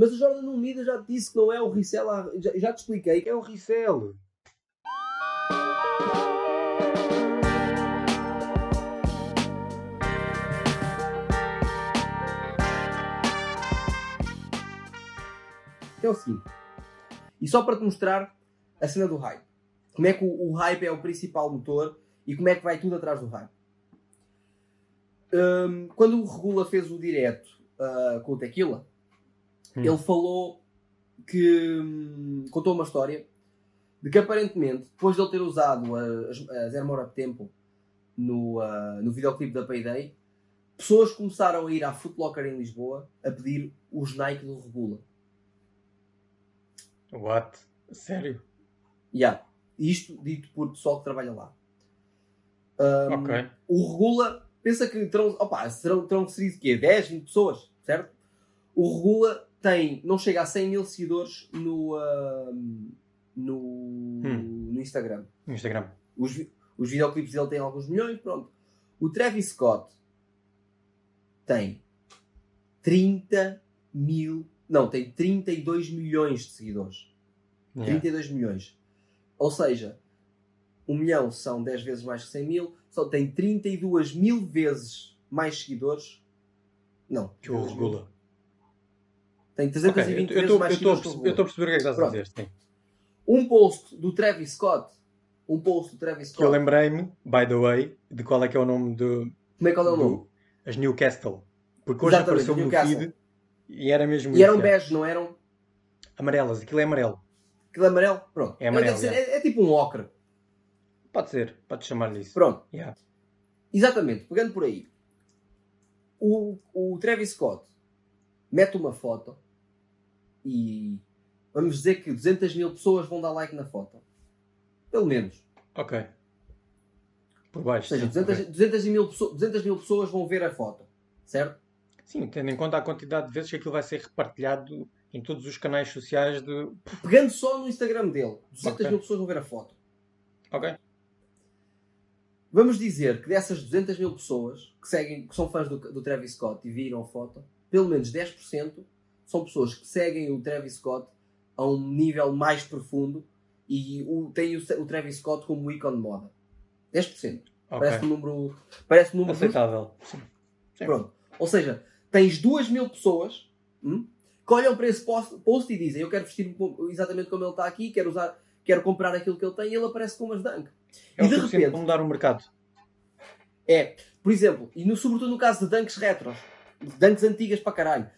Mas o Jordan no Mida já te disse que não é o há- Já, já te expliquei que É o resell. que é o seguinte. E só para te mostrar a cena do hype. Como é que o, o hype é o principal motor e como é que vai tudo atrás do hype. Hum, quando o Regula fez o direto ah, com o Tequila, Hum. ele falou que hum, contou uma história de que aparentemente, depois de ele ter usado as, as Air More Up Tempo no, ah, no videoclipe da Payday, pessoas começaram a ir à Foot Locker em Lisboa a pedir os Nike do Regula. What? Sério? Yeah. Isto dito por pessoal que trabalha lá. Um, Ok. O Regula pensa que terão, opa, serão, terão sido quê? 10, 20 pessoas, certo? O Regula tem, não chega a 100 mil seguidores no, um, no, Hum. no Instagram. No Instagram. Os, os videoclipes dele têm alguns milhões, pronto. O Travis Scott tem 30 mil, não, tem 32 milhões de seguidores. Yeah. 32 milhões. Ou seja, 1 milhão são 10 vezes mais que 100 mil, só tem 32 mil vezes mais seguidores. Não, Que o 32 mil. regula. Tem Ok, 320 eu vezes estou mais a perceber Regula. eu estou a perceber o que é que estás a Pronto. dizer. Sim. Um post do Travis Scott, um post do Travis Que eu Scott, lembrei-me, by the way, de qual é que é o nome do. como é que é o do- nome? As Newcastle. Porque hoje apareceu-me no feed e era mesmo E eram isso, é. bege, não eram? Amarelas, aquilo é amarelo. Aquilo é amarelo? Pronto. É amarelo, Deve ser- é, é tipo um ocre. Pode ser, pode chamar-lhe isso. Pronto. Yeah. Exatamente, pegando por aí. O, o Travis Scott mete uma foto e vamos dizer que 200 mil pessoas vão dar like na foto. Pelo menos. Ok. Por Ou baixo. seja, sim, 200, ok. 200 mil, pesso- 200 mil pessoas vão ver a foto. Certo? Sim, tendo em conta a quantidade de vezes que aquilo vai ser repartilhado em todos os canais sociais de. Pegando só no Instagram dele, 200 Ok. mil pessoas vão ver a foto. Ok. Vamos dizer que dessas 200 mil pessoas que, seguem, que são fãs do, do Travis Scott e viram a foto, pelo menos 10% são pessoas que seguem o Travis Scott a um nível mais profundo e o, têm o, o Travis Scott como ícone de moda. 10%. Ok. Parece um número, parece um número. Aceitável. Sim. Sim. Pronto. Ou seja, tens 2 mil pessoas hum, que olham para esse post, post e dizem eu quero vestir exatamente como ele está aqui, quero usar, quero comprar aquilo que ele tem e ele aparece com umas dunk. É E de repente- para mudar o mercado. É, por exemplo, e no, sobretudo no caso de dunks retros, de dunks antigas para caralho.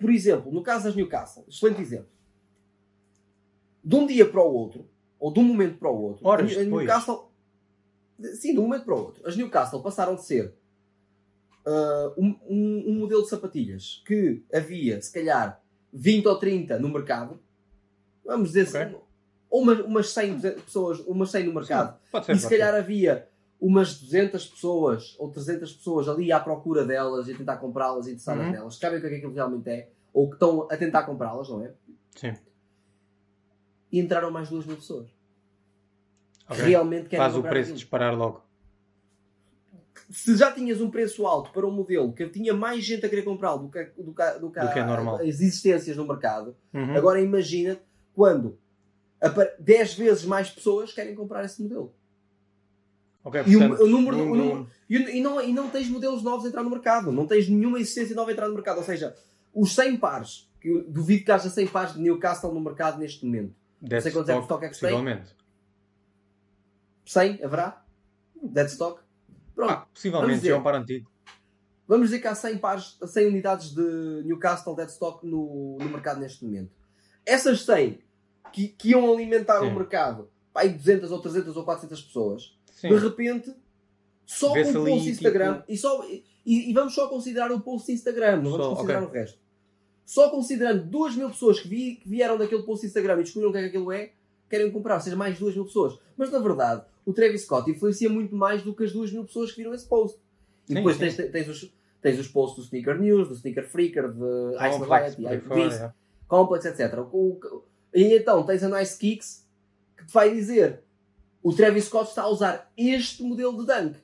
Por exemplo, no caso das Newcastle, excelente exemplo. De um dia para o outro, ou de um momento para o outro, Horas a. Newcastle. Sim, de um momento para o outro. As Newcastle passaram de ser ah, um, um- um modelo de sapatilhas que havia, se calhar, 20 ou 30 no mercado. Vamos dizer Ok. assim, ou umas, umas 100 pessoas, umas 100 no mercado. Pode ser. E se calhar ser. havia umas 200 pessoas ou 300 pessoas ali à procura delas e a tentar comprá-las e interessadas Uhum. nelas, que sabem o que é que aquilo realmente é, ou que estão a tentar comprá-las, não é? Sim. E entraram mais 2 mil pessoas. Que Ok. realmente querem Faz o preço aquilo. disparar logo. Se já tinhas um preço alto para um modelo que tinha mais gente a querer comprá-lo do que, do, que, do, que Do que é normal. as existências no mercado, Uhum. agora imagina quando apa- 10 vezes mais pessoas querem comprar esse modelo. Ok, E o- portanto, o número- o número- E, e não, e não tens modelos novos a entrar no mercado. Não tens nenhuma existência nova a entrar no mercado. Ou seja, os 100 pares, que eu duvido que haja 100 pares de Newcastle no mercado neste momento. Dead sei quantos é stock, é que tem. possivelmente. 100 haverá? Dead stock? Pronto. Ah, possivelmente dizer. já é um par antigo. Vamos dizer que há 100, pares, 100 unidades de Newcastle Dead Stock no, no mercado neste momento. Essas 100 que, que iam alimentar Sim. o mercado, pá, aí 200 ou 300 ou 400 pessoas, Sim. de repente, só Vê-se ali, post Instagram, tipo- e, só, e, e vamos só considerar o post Instagram, não vamos Só, considerar ok. o resto. Só considerando 2 mil pessoas que, vi- que vieram daquele post Instagram e descobriram o que é que aquilo é, querem comprar, ou seja, mais 2 mil pessoas. Mas na verdade, o Travis Scott influencia muito mais do que as 2 mil pessoas que viram esse post. E Sim, depois sim. tens, tens os, tens os posts do Sneaker News, do Sneaker Freaker, de Ice Variety, Beast, é. Complex, etc. O- o- e então tens a Nice Kicks que te vai dizer o Travis Scott está a usar este modelo de dunk.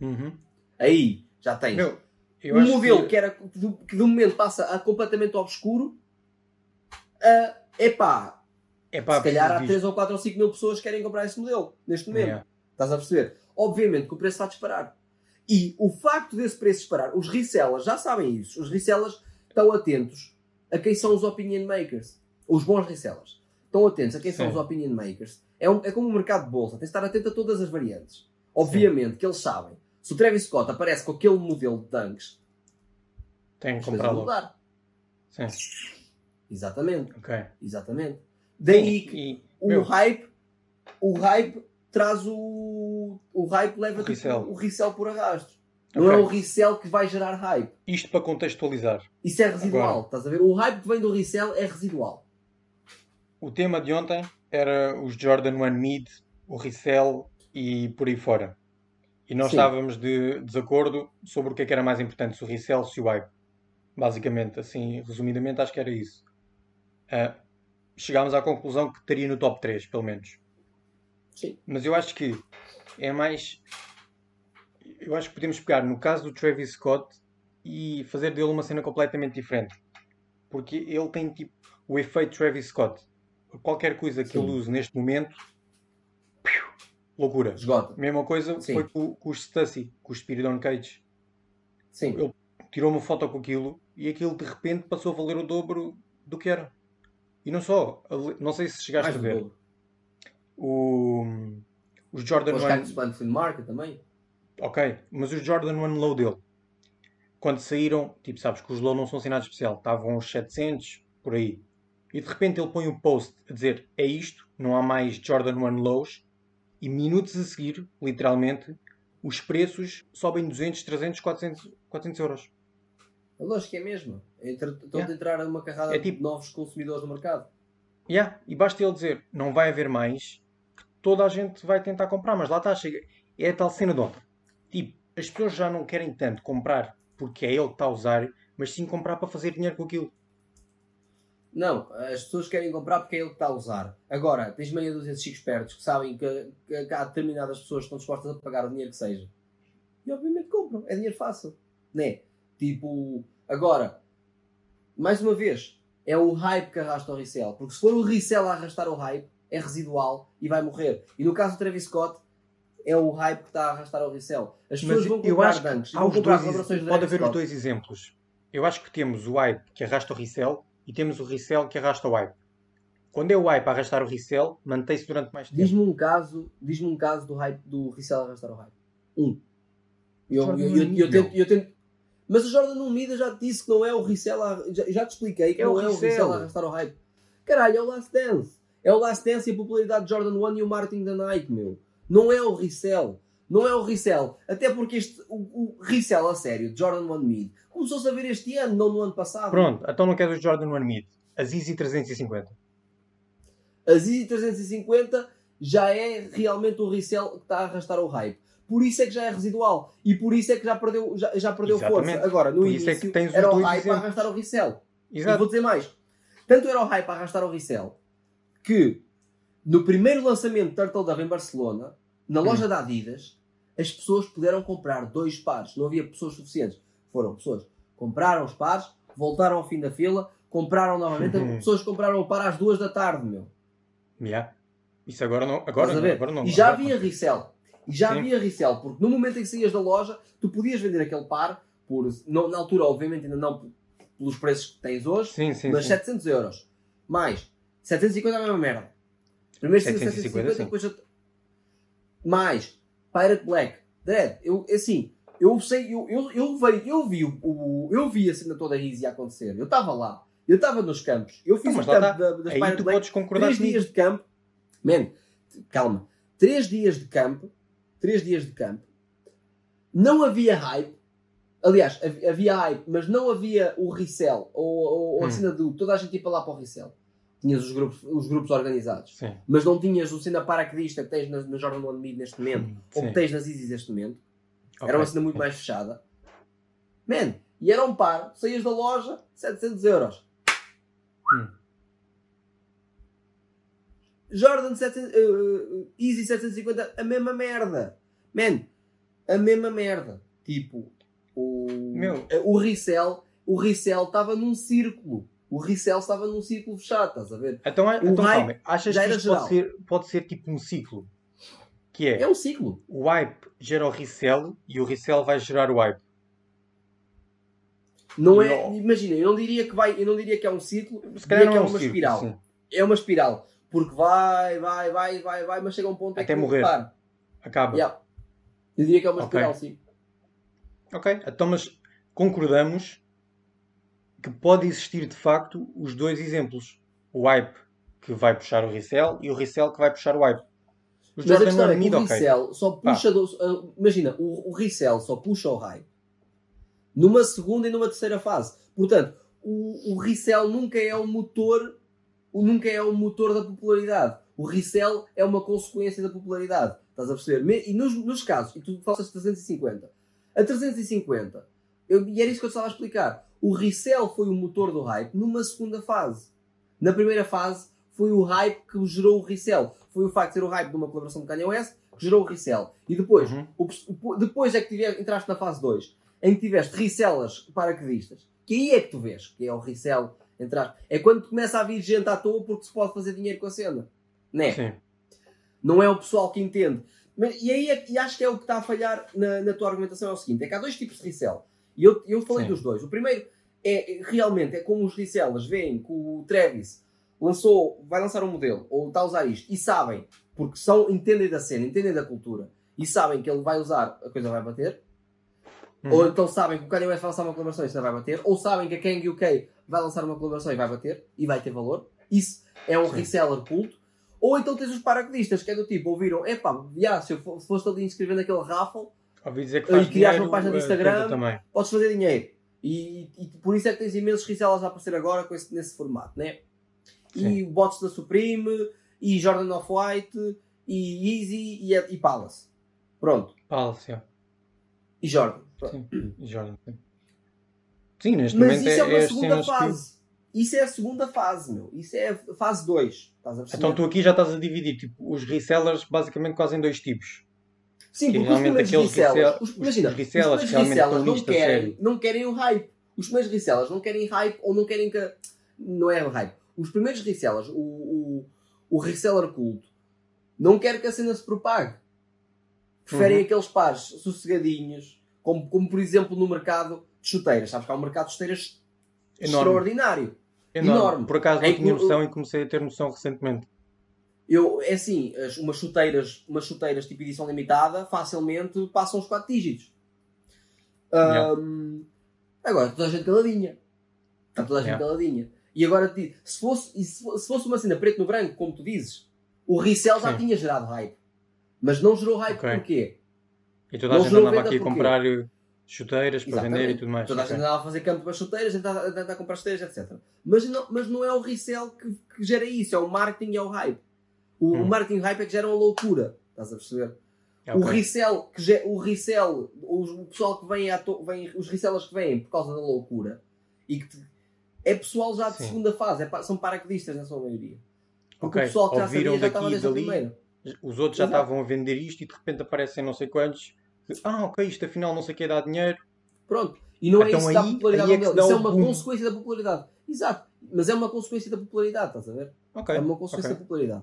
Uhum. Aí já tens Meu, eu um acho modelo que- que... era que de, momento passa a completamente obscuro Uh, epá, É pá, se calhar há preciso 3 ou 4 ou 5 mil pessoas que querem comprar esse modelo neste momento. Yeah. Estás a perceber? Obviamente que o preço está a disparar. E o facto desse preço disparar, os resellers já sabem isso. Os resellers estão atentos a quem são os opinion makers. Os bons resellers. Estão atentos a quem são Sim. os opinion makers. É, um- é como o mercado de bolsa. Tem de estar atento a todas as variantes. Obviamente que eles sabem. Se o Travis Scott aparece com aquele modelo de tanques, Tem que comprar mudar. Sim, Exatamente. ok. Exatamente. Daí que E, o meu, hype, o hype traz o. O hype leva O tipo, resell. o resell por arrasto. Não Ok. é o resell que vai gerar hype. isto para contextualizar. Isso é residual. Agora. Estás a ver? O hype que vem do resell é residual. O tema de ontem era os Jordan 1 Mid, o resell e por aí fora. E nós Sim. estávamos de desacordo sobre o que é que era mais importante, se o resell se o hype. Basicamente, assim, resumidamente, acho que era isso. Ah, chegámos à conclusão que estaria no top 3, pelo menos. Sim. Mas eu acho que é mais. Eu acho que podemos pegar no caso do Travis Scott e fazer dele uma cena completamente diferente. Porque ele tem tipo o efeito Travis Scott. Qualquer coisa que Sim. ele use neste momento, piu, loucura. Esgota. Mesma coisa Sim. foi com, com os Stussy, com o Spiridon Cage. Sim. Ele tirou uma foto com aquilo e aquilo de repente passou a valer o dobro do que era. E não só, não sei se chegaste Mais a ver. O, os Jordan Os 1 Cactus Plant Flea Market também. Ok, mas os Jordan 1 Low dele, quando saíram, tipo, sabes que os Low não são assinados especial, estavam uns 700 por aí. E de repente ele põe um post a dizer: É isto, não há mais Jordan 1 Lows. E minutos a seguir, literalmente, os preços sobem 200, 300, 400, 400 euros. A lógica é a mesma. Entra- Estão Yeah. a entrar numa carrada É tipo- de novos consumidores no mercado. Yeah, e basta ele dizer: Não vai haver mais, que toda a gente vai tentar comprar. Mas lá está, chega. É a tal cena de ontem. Tipo, as pessoas já não querem tanto comprar porque é ele que está a usar, mas sim comprar para fazer dinheiro com aquilo. Não, as pessoas querem comprar porque é ele que está a usar. Agora, tens meia dúzia de chicos espertos que sabem que, que- que há determinadas pessoas que estão dispostas a pagar o dinheiro que seja. E obviamente compram. É dinheiro fácil. Né? Tipo, agora, mais uma vez, é o hype que arrasta o resell. Porque se for o resell a arrastar o hype, é residual e vai morrer. E no caso do Travis Scott, é o hype que está a arrastar o resell. As pessoas Mas vão comprar dunks, vão os comprar dois, pode haver os Scott. dois exemplos. Eu acho que temos o hype que arrasta o resell e temos o resell que arrasta o hype. Quando é o hype a arrastar o resell, mantém-se durante mais tempo. Diz-me um caso, diz-me um caso do hype do resell arrastar o hype. Um. Eu, eu, eu, eu, tento, eu tento- Mas o Jordan não mida já te disse que não é o resell a, já, já te expliquei que É o não é o resell. resell a arrastar o hype. Caralho, é o Last Dance. É o Last Dance e a popularidade de Jordan 1 e o Martin da Nike, meu. Não é o resell. Não é o resell. Até porque este, o, o resell a sério Jordan 1 Mid começou-se a ver este ano, não no ano passado. Pronto, então não queres os Jordan 1 Mid. As Easy 350. A Easy 350 já é realmente o resell que está a arrastar o hype. Por isso é que já é residual. E por isso é que já perdeu, já, já perdeu Exatamente. força. Agora, no Por é início, que tens era o hype a exemplos. arrastar o resell. E Exato. vou dizer mais. Tanto era o hype a arrastar o resell que no primeiro lançamento de Turtle Dove em Barcelona, na Hum. loja da Adidas, as pessoas puderam comprar dois pares. Não havia pessoas suficientes. Foram pessoas. Compraram os pares, voltaram ao fim da fila, compraram novamente. Uhum. As pessoas compraram o par às duas da tarde, meu. Yeah. Isso agora não. Agora não. Agora não. E já Agora havia não. resell. E já Sim. havia resell, porque no momento em que saías da loja, tu podias vender aquele par por, não- na altura, obviamente, ainda não pelos preços que tens hoje, Sim, sim. mas sim. 700 euros. Mais 750 é a mesma merda. Primeiro 750, 750, sim. depois. Mais Pirate Black. Dread, eu, assim, eu sei, eu, eu, eu, vi, eu, vi o, o- eu vi a cena toda easy a acontecer. Eu estava lá. Eu estava nos campos. Eu fiz Então, o campo está. da, das Aí Pirate tu Black podes concordar três dias de campo. Man, calma. Três dias de campo. Três dias de campo. Não havia hype. Aliás, hav- havia hype, mas não havia o resell. Ou, ou, ou a Hum. cena do. Toda a gente ia para lá para o resell. Tinhas os grupos, os grupos organizados. Sim. Mas não tinhas o cena paraquedista que tens na, na Jordan One Mid neste momento. Ou Sim. que tens nas Easys neste momento. Ok. Era uma cena muito mais fechada. Man, e era um par. Saías da loja, 700 euros. Hum. Jordan 700, eh, eh, Easy 750, a mesma merda. Man, a mesma merda. Tipo, o, Meu. o resell, o resell estava num círculo. O resell estava num ciclo fechado, estás a ver? Então, é- O então calma, achas que isto pode ser, pode ser tipo um ciclo? Que é, É um ciclo. o hype gera o resell e o resell vai gerar o hype. Não é, ao- imagina, eu não diria que vai, eu não diria que é um ciclo, Se calhar não é é um uma círculo, espiral. sim. É uma espiral, porque vai, vai, vai, vai, vai, mas chega a um ponto Até morrer. para. Acaba. Yeah. Eu diria que é uma Ok. espiral, sim. Ok, então mas concordamos que pode existir de facto os dois exemplos. O hype que vai puxar o resell e o resell que vai puxar o hype. Os Mas a questão é que Mid, o resell só Pá. puxa. do- uh, imagina, o, o resell só puxa o hype numa segunda e numa terceira fase. Portanto, o, o resell nunca é o motor, o, nunca é o motor da popularidade. O resell é uma consequência da popularidade. Estás a perceber? E nos, nos casos, e tu falas 350, a 350, eu, e era isso que eu estava a explicar. O resell foi o motor do hype numa segunda fase. Na primeira fase foi o hype que gerou o resell. Foi o facto de ser o hype de uma colaboração de Kanye West que gerou o resell. E depois, Uhum. o- depois é que tiver, entraste na fase 2, em que tiveste resellers paraquedistas, que aí é que tu vês, que é o resell, entraste. É quando começa a vir gente à toa porque se pode fazer dinheiro com a cena. Né? Sim. Não é o pessoal que entende. Mas, e aí é- e acho que é o que está a falhar na, na tua argumentação é o seguinte: é que há dois tipos de resell. E eu, eu falei Sim. dos dois. O primeiro é realmente é como os resellers veem que o Travis lançou, vai lançar um modelo, ou está a usar isto, e sabem, porque são, entendem da cena, entendem da cultura, e sabem que ele vai usar, a coisa vai bater, Uhum. ou então sabem que o Kanye West vai lançar uma colaboração e isso não vai bater, ou sabem que a Kang UK vai lançar uma colaboração e vai bater, e vai ter valor. Isso é um Sim. reseller culto. Ou então tens os paraquedistas, que é do tipo, ouviram, epá, já, se eu foste ali inscrever naquele raffle, Ouvi dizer que E faz criares dinheiro, uma página no eh, Instagram. também. podes fazer dinheiro. E, e por isso é que tens imensos resellers a aparecer agora com esse, nesse formato, né? E Sim. bots da Supreme, e Jordan Off-White, e Easy, e, e Palace. Pronto. Palace, yeah. E Jordan. Pronto. Sim. E Jordan, sim. Sim, neste Mas momento isso é uma as segunda cenas que- fase. Isso é a segunda fase, meu. Isso é a fase 2. Estás a perceber? Então tu aqui já estás a dividir tipo, os resellers basicamente quase em dois tipos. Sim, que porque os primeiros resell- os, imagina, os resellers estão não querem, não querem o hype. Os primeiros resellers não querem hype ou não querem que. Não é o hype. Os primeiros resellers, o, o, o reseller culto, não quer que a cena se propague. Preferem Uhum. aqueles pares sossegadinhos, como, como por exemplo no mercado de chuteiras. Sabes que há um mercado de chuteiras Enorme. extraordinário. Enorme. enorme. Por acaso não É tinha noção e comecei a ter noção recentemente. Eu, é assim, as, umas chuteiras, umas chuteiras tipo edição limitada facilmente passam os 4 dígitos. Yeah. Ahm, agora toda a gente caladinha. Está toda a gente Yeah. caladinha. E agora se fosse, se fo- se fosse uma cena preto no branco, como tu dizes, o resell já Sim. tinha gerado hype. Mas não gerou hype Ok. porquê? E toda a Não gente andava aqui a comprar eh, chuteiras para Exatamente. vender e tudo mais. Toda a gente andava a fazer campo as chuteiras, a tentar, a comprar chuteiras, etc. Mas não, mas não é o resell que, que gera isso, é o marketing e é o hype. O, Hum. o marketing o hype é que geram a loucura. Estás a perceber? O Ok. resell, que ge- o resell, os- o pessoal que vem, à to- vem, os resellers que vêm por causa da loucura e que te- é pessoal já de Sim. segunda fase, é são paraquedistas na sua maioria. Porque Ok. o pessoal que já Ouviram sabia já estava daqui e desde a dali. primeira. Os outros já Exato. estavam a vender isto e de repente aparecem não sei quantos. Ah, ok, isto afinal não sei o que dá dinheiro. Pronto. E não é Então isso que dá aí- popularidade aí é ao que dele. Isso dá é o uma boom. consequência da popularidade. Exato. Mas é uma consequência da popularidade, estás a ver? Ok. É uma consequência ok. da popularidade.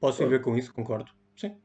Posso viver com isso, concordo. Sim.